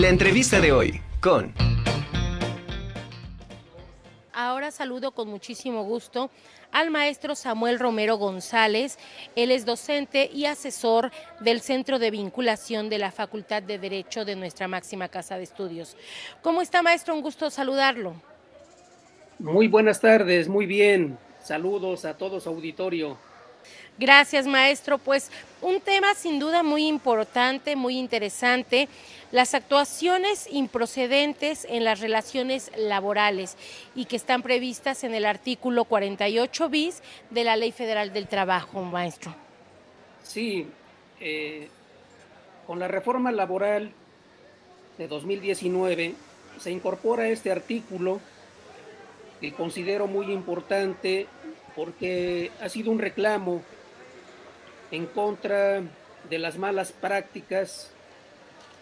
La entrevista de hoy con... Ahora saludo con muchísimo gusto al maestro Samuel Romero González. Él es docente y asesor del Centro de Vinculación de la Facultad de Derecho de nuestra máxima casa de estudios. ¿Cómo está, maestro? Un gusto saludarlo. Muy buenas tardes, muy bien. Saludos a todos, auditorio. Gracias, maestro. Pues un tema sin duda muy importante, muy interesante, las actuaciones improcedentes en las relaciones laborales y que están previstas en el artículo 48 bis de la Ley Federal del Trabajo, maestro. Sí, eh, con la reforma laboral de 2019 se incorpora este artículo que considero muy importante porque ha sido un reclamo en contra de las malas prácticas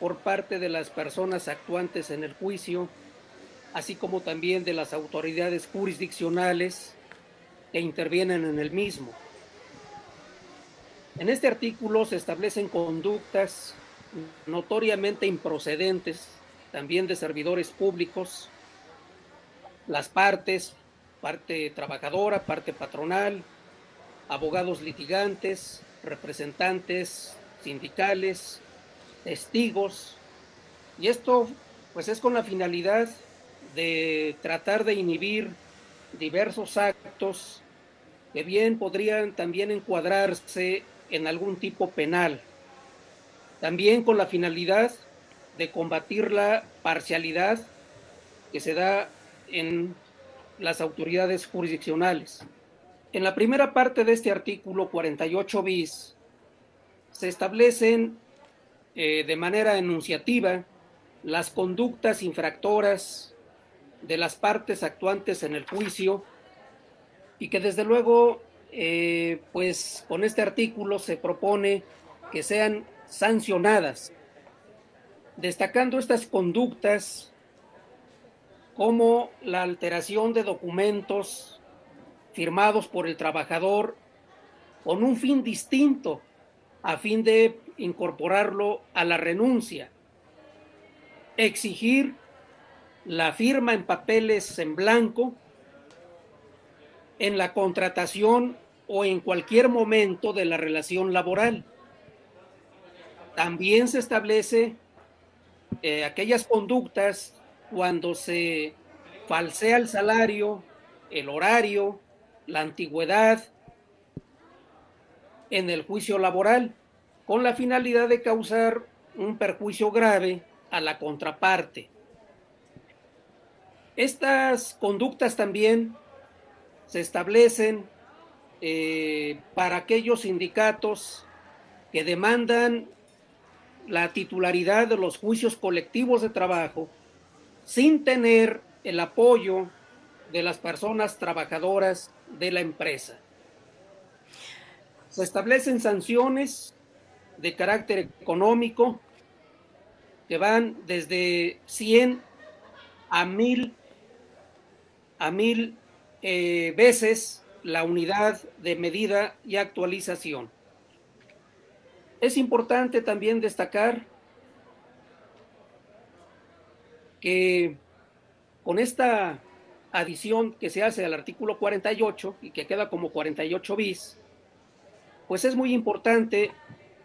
por parte de las personas actuantes en el juicio, así como también de las autoridades jurisdiccionales que intervienen en el mismo. En este artículo se establecen conductas notoriamente improcedentes, también de servidores públicos, las partes, parte trabajadora, parte patronal, abogados litigantes, representantes sindicales, testigos, y esto pues es con la finalidad de tratar de inhibir diversos actos que bien podrían también encuadrarse en algún tipo penal. También con la finalidad de combatir la parcialidad que se da en las autoridades jurisdiccionales. En la primera parte de este artículo 48 bis se establecen eh, de manera enunciativa las conductas infractoras de las partes actuantes en el juicio y que desde luego eh, pues con este artículo se propone que sean sancionadas, destacando estas conductas como la alteración de documentos firmados por el trabajador con un fin distinto, a fin de incorporarlo a la renuncia. Exigir la firma en papeles en blanco en la contratación o en cualquier momento de la relación laboral. También se establece eh, aquellas conductas cuando se falsea el salario, el horario, la antigüedad en el juicio laboral con la finalidad de causar un perjuicio grave a la contraparte. Estas conductas también se establecen eh, para aquellos sindicatos que demandan la titularidad de los juicios colectivos de trabajo sin tener el apoyo de las personas trabajadoras de la empresa. Se establecen sanciones de carácter económico que van desde 100 a 1000 a mil eh, veces la unidad de medida y actualización. Es importante también destacar que con esta adición que se hace al artículo 48 y que queda como 48 bis, pues es muy importante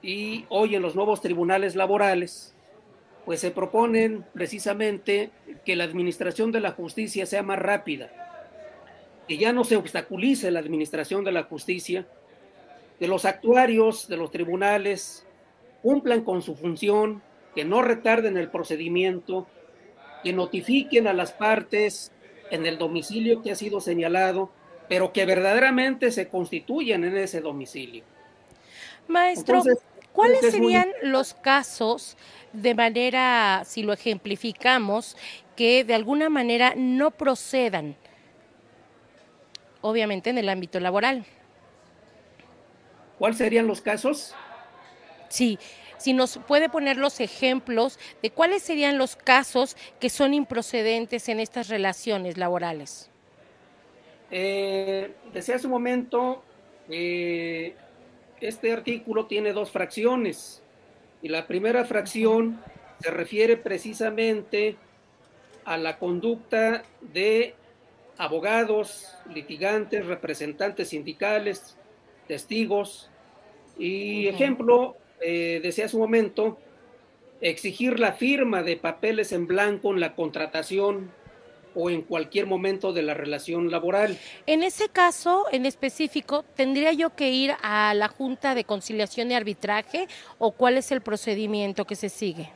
y hoy en los nuevos tribunales laborales, pues se proponen precisamente que la administración de la justicia sea más rápida, que ya no se obstaculice la administración de la justicia, que los actuarios de los tribunales cumplan con su función, que no retarden el procedimiento, que notifiquen a las partes en el domicilio que ha sido señalado, pero que verdaderamente se constituyen en ese domicilio. Maestro, ¿cuáles serían los casos de manera, si lo ejemplificamos, que de alguna manera no procedan, obviamente en el ámbito laboral? ¿Cuáles serían los casos? Sí, si nos puede poner los ejemplos de cuáles serían los casos que son improcedentes en estas relaciones laborales. Eh, desde hace un momento, eh, este artículo tiene dos fracciones y la primera fracción se refiere precisamente a la conducta de abogados, litigantes, representantes sindicales, testigos. Y ejemplo, eh, decía hace un momento, exigir la firma de papeles en blanco en la contratación o en cualquier momento de la relación laboral. En ese caso, en específico, ¿tendría yo que ir a la Junta de Conciliación y Arbitraje o cuál es el procedimiento que se sigue?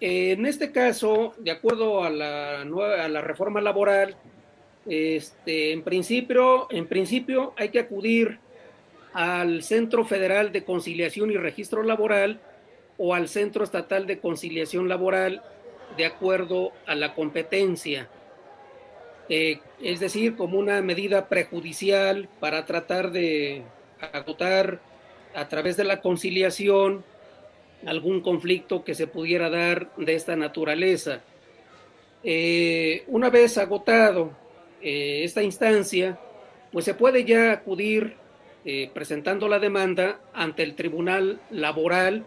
En este caso, de acuerdo a la, nueva, a la reforma laboral, este, en, principio, en principio hay que acudir al Centro Federal de Conciliación y Registro Laboral o al Centro Estatal de Conciliación Laboral de acuerdo a la competencia. Eh, es decir, como una medida prejudicial para tratar de agotar a través de la conciliación algún conflicto que se pudiera dar de esta naturaleza. Eh, una vez agotado eh, esta instancia, pues se puede ya acudir eh, presentando la demanda ante el Tribunal Laboral,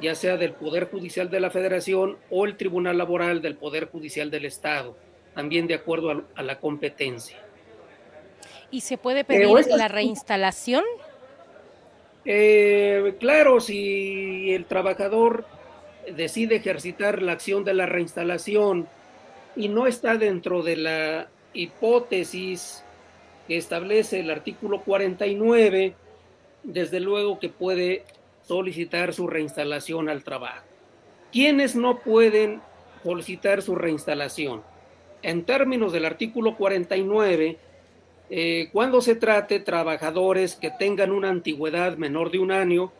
ya sea del Poder Judicial de la Federación o el Tribunal Laboral del Poder Judicial del Estado, también de acuerdo a, la competencia. ¿Y se puede pedir la reinstalación? Eh, claro, si el trabajador decide ejercitar la acción de la reinstalación y no está dentro de la hipótesis que establece el artículo 49, desde luego que puede solicitar su reinstalación al trabajo. ¿Quiénes no pueden solicitar su reinstalación? En términos del artículo 49, eh, cuando se trate trabajadores que tengan una antigüedad menor de un año,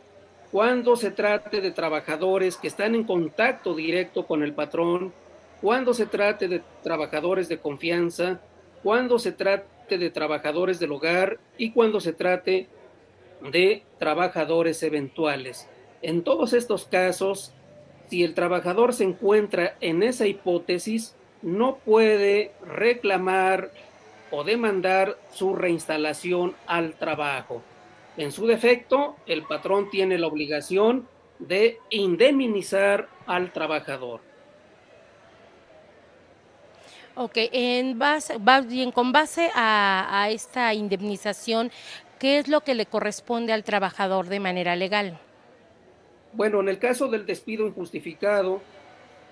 cuando se trate de trabajadores que están en contacto directo con el patrón, cuando se trate de trabajadores de confianza, cuando se trate de trabajadores del hogar y cuando se trate de trabajadores eventuales. En todos estos casos, si el trabajador se encuentra en esa hipótesis, no puede reclamar o demandar su reinstalación al trabajo. En su defecto, el patrón tiene la obligación de indemnizar al trabajador. Ok, en base, con base a, esta indemnización, ¿qué es lo que le corresponde al trabajador de manera legal? Bueno, en el caso del despido injustificado,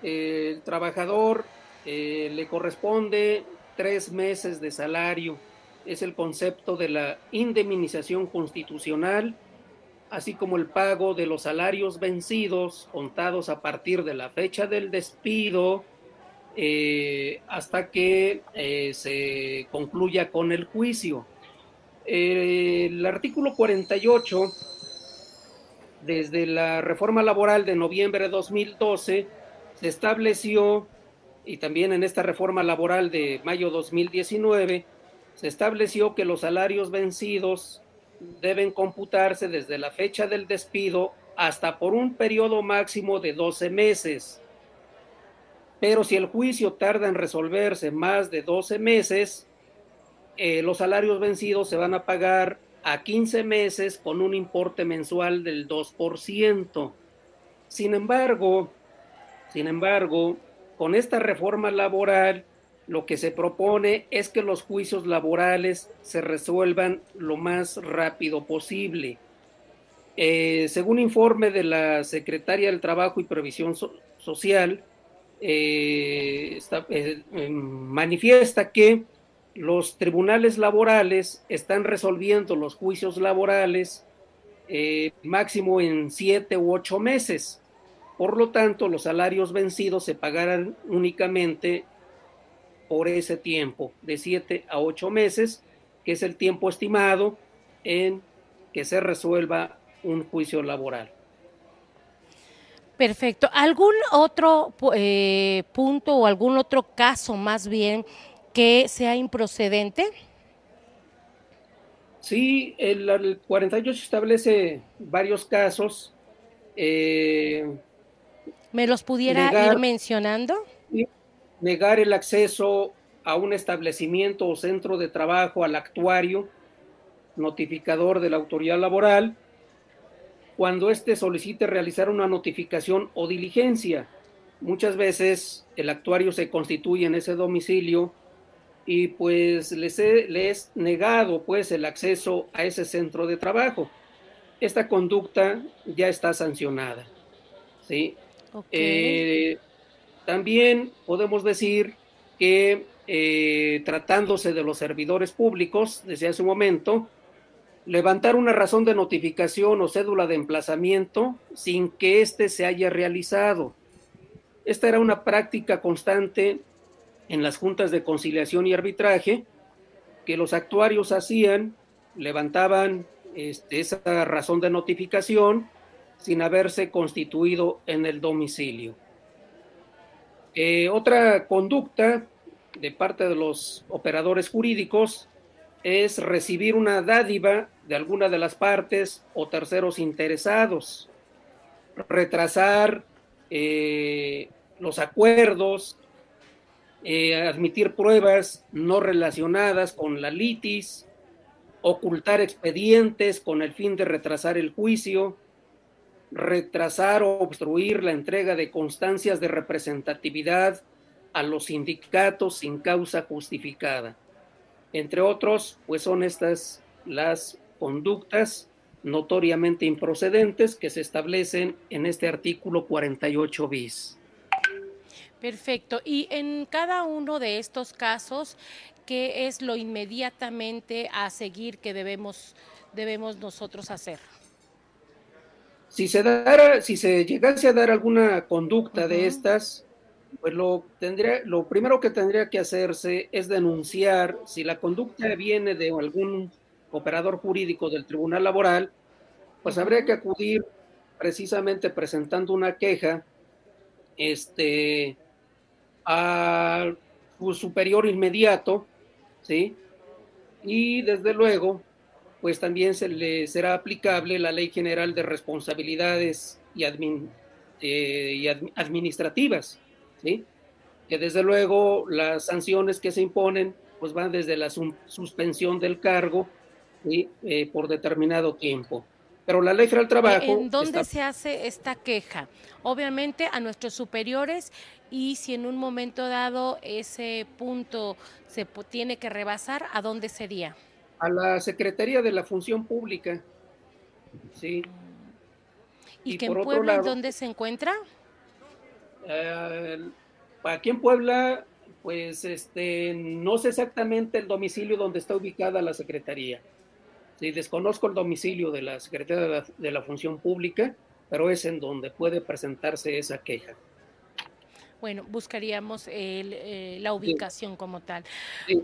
el trabajador eh, le corresponde tres meses de salario. Es el concepto de la indemnización constitucional, así como el pago de los salarios vencidos contados a partir de la fecha del despido eh, hasta que eh, se concluya con el juicio. el artículo 48, desde la reforma laboral de noviembre de 2012, se estableció y también en esta reforma laboral de mayo 2019 se estableció que los salarios vencidos deben computarse desde la fecha del despido hasta por un periodo máximo de 12 meses. Pero si el juicio tarda en resolverse más de 12 meses, eh, los salarios vencidos se van a pagar a 15 meses con un importe mensual del 2%. Sin embargo, sin embargo, con esta reforma laboral, lo que se propone es que los juicios laborales se resuelvan lo más rápido posible. Eh, según informe de la Secretaria del Trabajo y Previsión Social, eh, eh, em, manifiesta que los tribunales laborales están resolviendo los juicios laborales máximo en siete u ocho meses. Por lo tanto, los salarios vencidos se pagarán únicamente por ese tiempo, de siete a ocho meses, que es el tiempo estimado en que se resuelva un juicio laboral. Perfecto. ¿Algún otro eh, punto o algún otro caso más bien que sea improcedente? Sí, el, el 48 establece varios casos. Eh, ¿Me los pudiera ir mencionando? Negar el acceso a un establecimiento o centro de trabajo al actuario, notificador de la autoridad laboral, cuando éste solicite realizar una notificación o diligencia. Muchas veces el actuario se constituye en ese domicilio y pues les, es negado pues el acceso a ese centro de trabajo. Esta conducta ya está sancionada. ¿sí? Eh, también podemos decir que eh, tratándose de los servidores públicos, desde hace un momento, levantar una razón de notificación o cédula de emplazamiento sin que éste se haya realizado. Esta era una práctica constante en las juntas de conciliación y arbitraje que los actuarios hacían, levantaban este, esa razón de notificación sin haberse constituido en el domicilio. Eh, otra conducta de parte de los operadores jurídicos es recibir una dádiva de alguna de las partes o terceros interesados, retrasar eh, los acuerdos, eh, admitir pruebas no relacionadas con la litis, ocultar expedientes con el fin de retrasar el juicio, retrasar o obstruir la entrega de constancias de representatividad a los sindicatos sin causa justificada. Entre otros, pues son estas las conductas notoriamente improcedentes que se establecen en este artículo 48 bis. Perfecto. Y en cada uno de estos casos, ¿qué es lo inmediatamente a seguir que debemos, debemos nosotros hacer? Si se, dara, si se llegase a dar alguna conducta de estas, pues lo, tendría, lo primero que tendría que hacerse es denunciar si la conducta viene de algún operador jurídico del Tribunal Laboral, pues habría que acudir precisamente presentando una queja este, a su superior inmediato, ¿sí? Y desde luego, pues también se le será aplicable la Ley General de Responsabilidades y, eh, administrativas, ¿sí? Que desde luego las sanciones que se imponen pues van desde la suspensión del cargo eh, por determinado tiempo. Pero la ley federal del trabajo... ¿En dónde se hace esta queja? Obviamente a nuestros superiores y si en un momento dado ese punto se tiene que rebasar, ¿a dónde sería? A la Secretaría de la Función Pública. Sí. ¿Y, que en Puebla dónde se encuentra? Eh, aquí en Puebla, pues este, no sé exactamente el domicilio donde está ubicada la Secretaría. Sí, desconozco el domicilio de la Secretaría de la, Función Pública, pero es en donde puede presentarse esa queja. Bueno, buscaríamos eh, la ubicación como tal.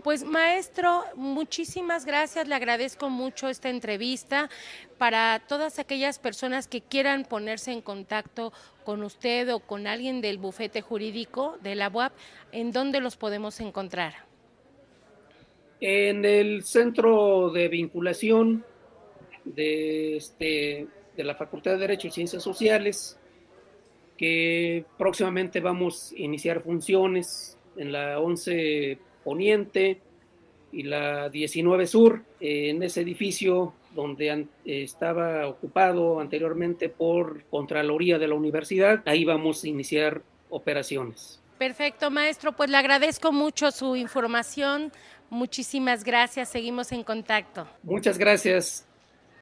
Pues maestro, muchísimas gracias, le agradezco mucho esta entrevista. Para todas aquellas personas que quieran ponerse en contacto con usted o con alguien del bufete jurídico de la UAP, ¿en dónde los podemos encontrar? En el centro de vinculación de, este, de la Facultad de Derecho y Ciencias Sociales, que próximamente vamos a iniciar funciones en la 11 Poniente y la 19 Sur, en ese edificio donde estaba ocupado anteriormente por Contraloría de la Universidad. Ahí vamos a iniciar operaciones. Perfecto, maestro. Pues le agradezco mucho su información. Muchísimas gracias. Seguimos en contacto. Muchas gracias.